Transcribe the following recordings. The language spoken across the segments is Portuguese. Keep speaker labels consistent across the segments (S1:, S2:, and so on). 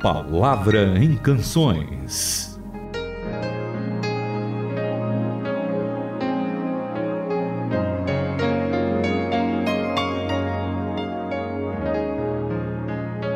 S1: Palavra em Canções.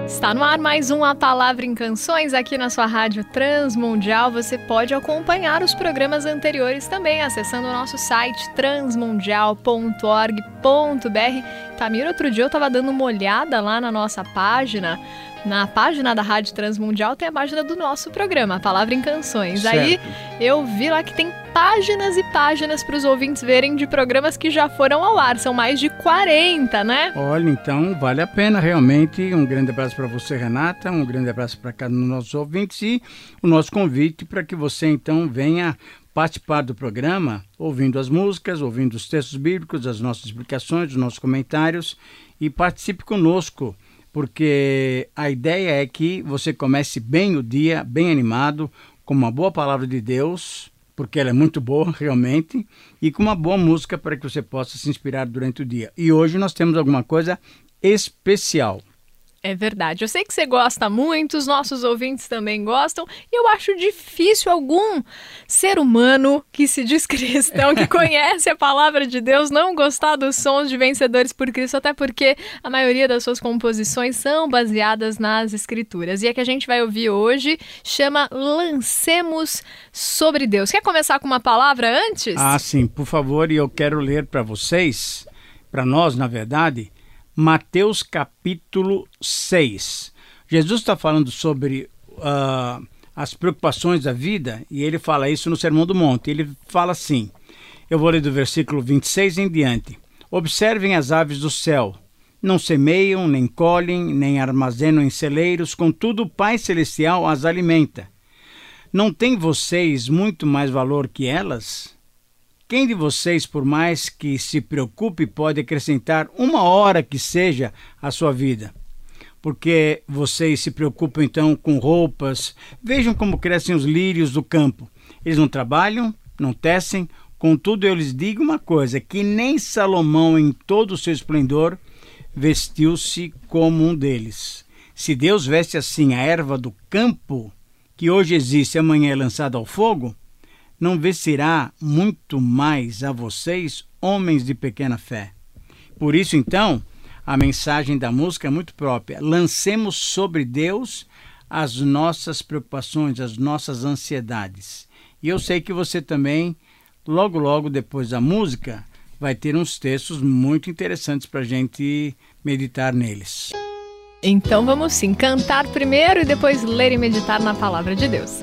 S2: Está no ar mais um A Palavra em Canções aqui na sua rádio Transmundial. Você pode acompanhar os programas anteriores também acessando o nosso site transmundial.org.br. Tamir, outro dia eu estava dando uma olhada lá na nossa página na página da Rádio Transmundial tem a página do nosso programa, a Palavra em Canções. Certo. Aí eu vi lá que tem páginas e páginas para os ouvintes verem de programas que já foram ao ar. São mais de 40, né?
S3: Olha, então vale a pena realmente. Um grande abraço para você, Renata. Um grande abraço para cada um dos nossos ouvintes e o nosso convite para que você então venha participar do programa, ouvindo as músicas, ouvindo os textos bíblicos, as nossas explicações, os nossos comentários e participe conosco porque a ideia é que você comece bem o dia, bem animado, com uma boa palavra de Deus, porque ela é muito boa realmente, e com uma boa música para que você possa se inspirar durante o dia. E hoje nós temos alguma coisa especial.
S2: É verdade. Eu sei que você gosta muito, os nossos ouvintes também gostam, e eu acho difícil algum ser humano que se diz cristão, que conhece a palavra de Deus, não gostar dos sons de Vencedores por Cristo, até porque a maioria das suas composições são baseadas nas Escrituras. E a que a gente vai ouvir hoje chama Lancemos sobre Deus. Quer começar com uma palavra antes?
S3: Ah, sim, por favor, e eu quero ler para vocês, para nós, na verdade Mateus capítulo 6. Jesus está falando sobre uh, as preocupações da vida e ele fala isso no Sermão do Monte. Ele fala assim: eu vou ler do versículo 26 em diante. Observem as aves do céu. Não semeiam, nem colhem, nem armazenam em celeiros, contudo o Pai Celestial as alimenta. Não tem vocês muito mais valor que elas? Quem de vocês, por mais que se preocupe, pode acrescentar uma hora que seja à sua vida? Porque vocês se preocupam então com roupas. Vejam como crescem os lírios do campo. Eles não trabalham, não tecem. Contudo, eu lhes digo uma coisa: que nem Salomão, em todo o seu esplendor, vestiu-se como um deles. Se Deus veste assim a erva do campo, que hoje existe e amanhã é lançada ao fogo, não vestirá muito mais a vocês, homens de pequena fé. Por isso, então, a mensagem da música é muito própria. Lancemos sobre Deus as nossas preocupações, as nossas ansiedades. E eu sei que você também, logo, logo depois da música, vai ter uns textos muito interessantes para a gente meditar neles.
S2: Então vamos sim cantar primeiro e depois ler e meditar na palavra de Deus.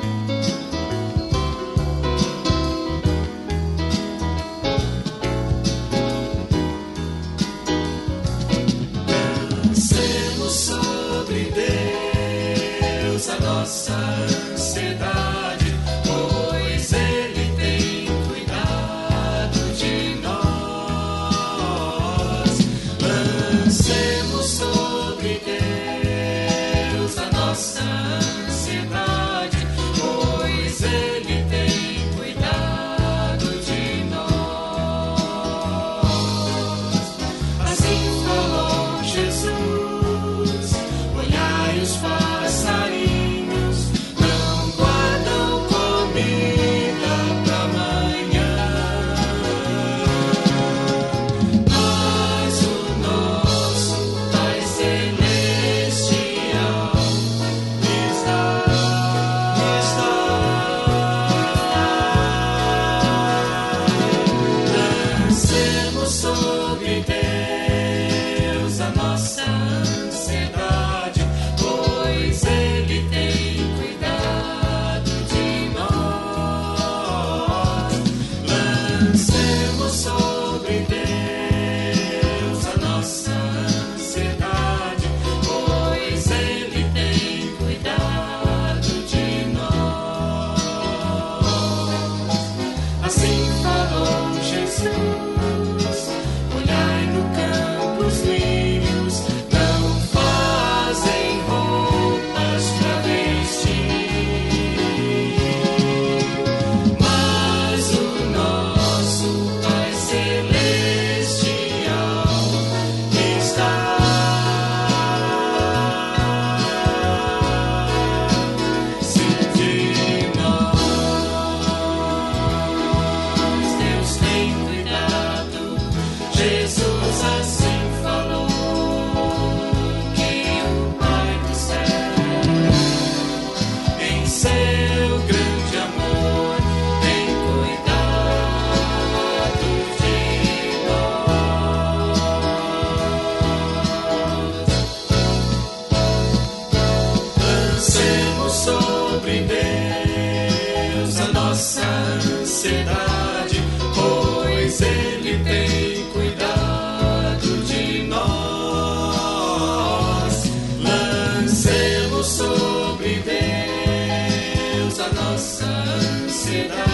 S2: nossa ansiedade.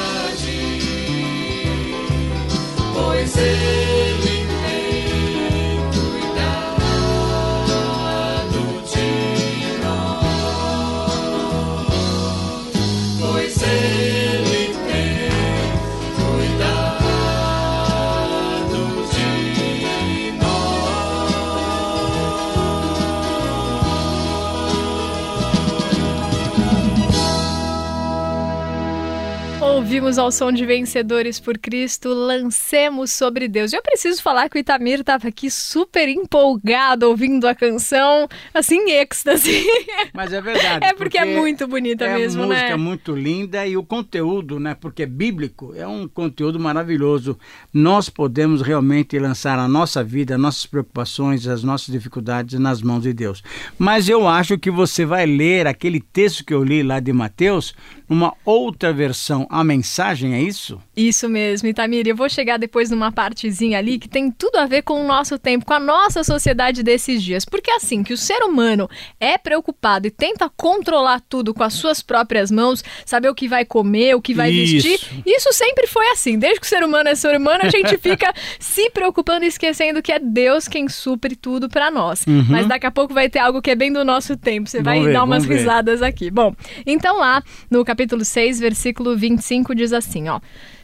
S2: Ouvimos ao som de Vencedores por Cristo, lancemos sobre Deus. Eu preciso falar que o Itamir estava aqui super empolgado ouvindo a canção, assim, em êxtase.
S3: Mas é verdade.
S2: é porque, porque, é muito bonita
S3: é
S2: mesmo, né?
S3: É música muito linda e o conteúdo, né? Porque é bíblico, é um conteúdo maravilhoso. Nós podemos realmente lançar a nossa vida, nossas preocupações, as nossas dificuldades nas mãos de Deus. Mas eu acho que você vai ler aquele texto que eu li lá de Mateus numa outra versão, a mensagem, é isso?
S2: Isso mesmo, Itamir. Eu vou chegar depois numa partezinha ali que tem tudo a ver com o nosso tempo, com a nossa sociedade desses dias. Porque assim, que o ser humano é preocupado e tenta controlar tudo com as suas próprias mãos, saber o que vai comer, o que vai
S3: isso.
S2: vestir. Isso sempre foi assim. Desde que o ser humano é ser humano, a gente fica se preocupando e esquecendo que é Deus quem supre tudo para nós. Uhum. Mas daqui a pouco vai ter algo que é bem do nosso tempo. Você vai
S3: ver,
S2: dar umas risadas aqui. Bom, então lá no capítulo 6, versículo 25 diz assim, ó: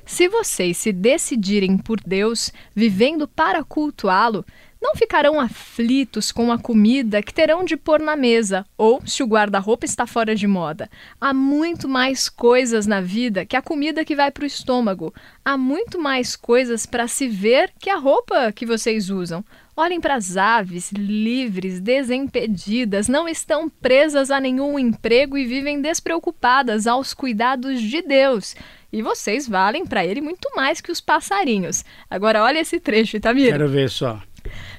S2: Se vocês se decidirem por Deus, vivendo para cultuá-lo, não ficarão aflitos com a comida que terão de pôr na mesa, ou se o guarda-roupa está fora de moda. Há muito mais coisas na vida que a comida que vai para o estômago. Há muito mais coisas para se ver que a roupa que vocês usam. Olhem para as aves, livres, desimpedidas, não estão presas a nenhum emprego e vivem despreocupadas aos cuidados de Deus. E vocês valem para ele muito mais que os passarinhos. Agora olha esse trecho, Itamir.
S3: Quero ver só.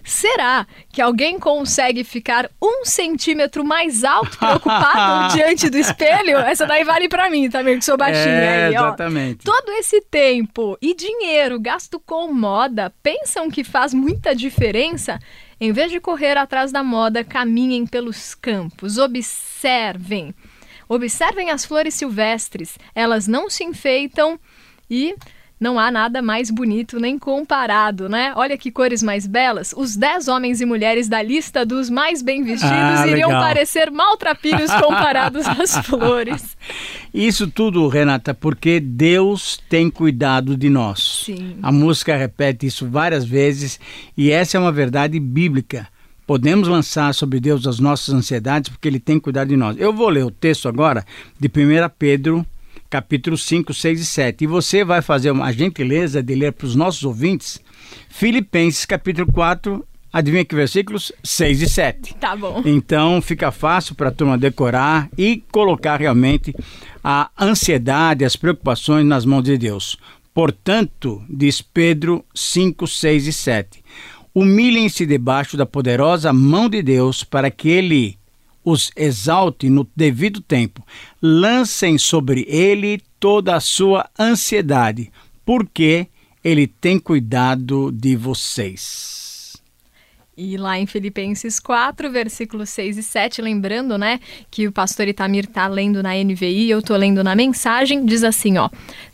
S2: Será que alguém consegue ficar um centímetro mais alto preocupado diante do espelho? Essa daí vale para mim também, que sou baixinha.
S3: É,
S2: aí,
S3: exatamente.
S2: Ó. Todo esse tempo e dinheiro gasto com moda, pensam que faz muita diferença? Em vez de correr atrás da moda, caminhem pelos campos, observem. Observem as flores silvestres, elas não se enfeitam e não há nada mais bonito nem comparado, né? Olha que cores mais belas. Os 10 homens e mulheres da lista dos mais bem vestidos
S3: Ah,
S2: iriam
S3: legal.
S2: parecer maltrapilhos comparados às flores.
S3: Isso tudo, Renata, porque Deus tem cuidado de nós.
S2: Sim.
S3: A música repete isso várias vezes e essa é uma verdade bíblica. Podemos lançar sobre Deus as nossas ansiedades porque Ele tem cuidado de nós. Eu vou ler o texto agora de 1 Pedro, capítulo 5, 6 e 7. E você vai fazer uma gentileza de ler para os nossos ouvintes Filipenses, capítulo 4, adivinha que versículos? 6 e 7.
S2: Tá bom.
S3: Então fica fácil para a turma decorar e colocar realmente a ansiedade, as preocupações nas mãos de Deus. Portanto, diz Pedro 5, 6 e 7. Humilhem-se debaixo da poderosa mão de Deus para que ele os exalte no devido tempo. Lancem sobre ele toda a sua ansiedade, porque ele tem cuidado de vocês.
S2: E lá em Filipenses 4, versículos 6 e 7, lembrando, né, que o pastor Itamir tá lendo na NVI, eu tô lendo na mensagem, diz assim, ó: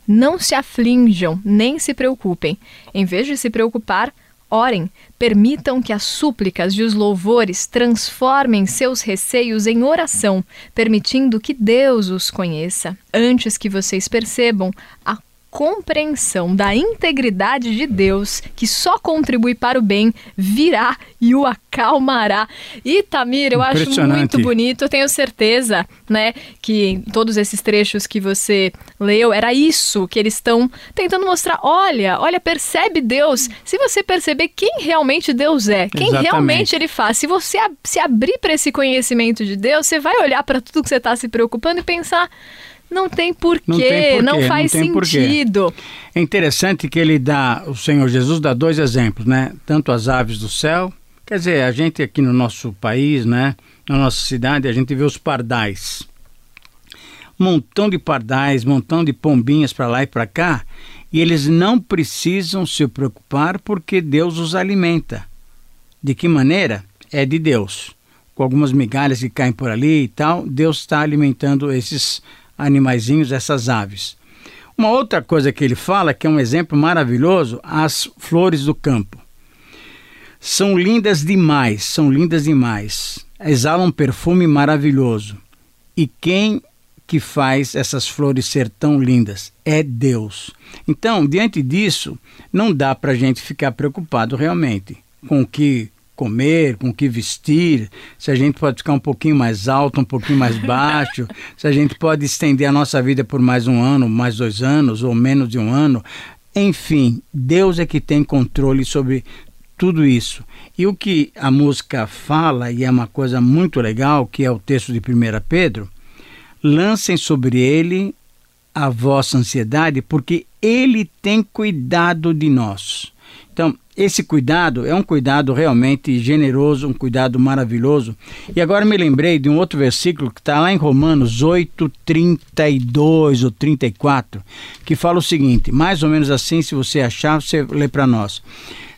S2: Não se aflinjam, nem se preocupem. Em vez de se preocupar, orem. Permitam que as súplicas e os louvores transformem seus receios em oração, permitindo que Deus os conheça, antes que vocês percebam a compreensão da integridade de Deus, que só contribui para o bem, virá e o acalmará. E Tamir, eu acho muito bonito, eu tenho certeza, né, que em todos esses trechos que você leu, era isso que eles estão tentando mostrar. Olha, olha, percebe Deus. Se você perceber quem realmente Deus é, quem
S3: Exatamente.
S2: realmente ele faz, se você se abrir para esse conhecimento de Deus, você vai olhar para tudo que você está se preocupando e pensar não tem porquê,
S3: Não tem porquê,
S2: não
S3: não
S2: faz
S3: porquê.
S2: sentido.
S3: É interessante que ele dá, o Senhor Jesus dá dois exemplos, né? Tanto as aves do céu, quer dizer, a gente aqui no nosso país, né? Na nossa cidade, a gente vê os pardais. Montão de pardais, montão de pombinhas para lá e para cá, e eles não precisam se preocupar porque Deus os alimenta. De que maneira? É de Deus. Com algumas migalhas que caem por ali e tal, Deus está alimentando esses animaizinhos, essas aves. Uma outra coisa que ele fala, que é um exemplo maravilhoso, as flores do campo. São lindas demais, são lindas demais. Exalam um perfume maravilhoso. E quem que faz essas flores ser tão lindas? É Deus. Então, diante disso, não dá para a gente ficar preocupado realmente com o que comer, com o que vestir, se a gente pode ficar um pouquinho mais alto, um pouquinho mais baixo, se a gente pode estender a nossa vida por mais um ano, mais dois anos ou menos de um ano. Enfim, Deus é que tem controle sobre tudo isso. E o que a música fala, e é uma coisa muito legal, que é o texto de 1 Pedro, lancem sobre ele a vossa ansiedade, porque ele tem cuidado de nós. Então, esse cuidado é um cuidado realmente generoso, um cuidado maravilhoso. E agora me lembrei de um outro versículo que está lá em Romanos 8, 32 ou 34, que fala o seguinte: mais ou menos assim, se você achar, você lê para nós.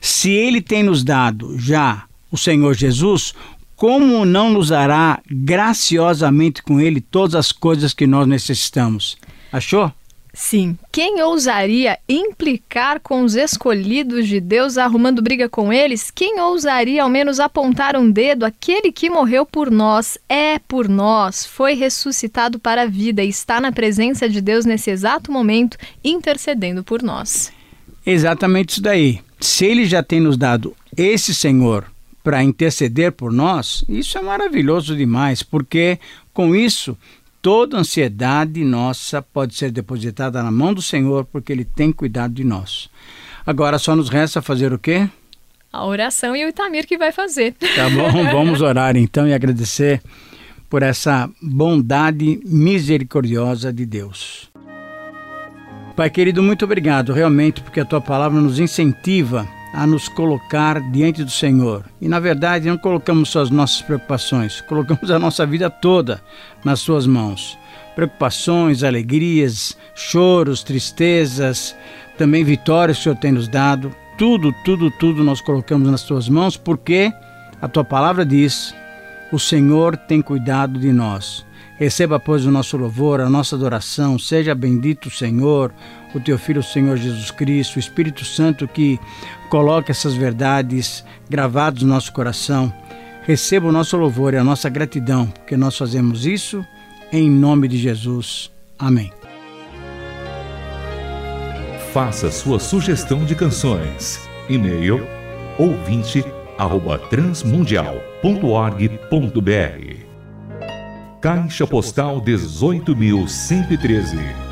S3: Se ele tem nos dado já o Senhor Jesus, como não nos dará graciosamente com ele todas as coisas que nós necessitamos? Achou?
S2: Sim. Quem ousaria implicar com os escolhidos de Deus arrumando briga com eles? Quem ousaria ao menos apontar um dedo? Aquele que morreu por nós, é por nós, foi ressuscitado para a vida e está na presença de Deus nesse exato momento, intercedendo por nós.
S3: Exatamente isso daí. Se ele já tem nos dado esse Senhor para interceder por nós, isso é maravilhoso demais, porque com isso Toda ansiedade nossa pode ser depositada na mão do Senhor, porque Ele tem cuidado de nós. Agora só nos resta fazer o quê?
S2: A oração e o Itamir que vai fazer.
S3: Tá bom, vamos orar então e agradecer por essa bondade misericordiosa de Deus. Pai querido, muito obrigado realmente porque a tua palavra nos incentiva a nos colocar diante do Senhor. E na verdade não colocamos só as nossas preocupações, colocamos a nossa vida toda nas suas mãos. Preocupações, alegrias, choros, tristezas, também vitórias que o Senhor tem nos dado. Tudo, tudo, tudo nós colocamos nas tuas mãos porque a tua palavra diz: o Senhor tem cuidado de nós. Receba, pois, o nosso louvor, a nossa adoração. Seja bendito o Senhor, o teu Filho, Senhor Jesus Cristo, o Espírito Santo que coloca essas verdades gravadas no nosso coração. Receba o nosso louvor e a nossa gratidão, porque nós fazemos isso em nome de Jesus. Amém.
S1: Faça sua sugestão de canções. E-mail ouvinte@transmundial.org.br Caixa Postal 18.113.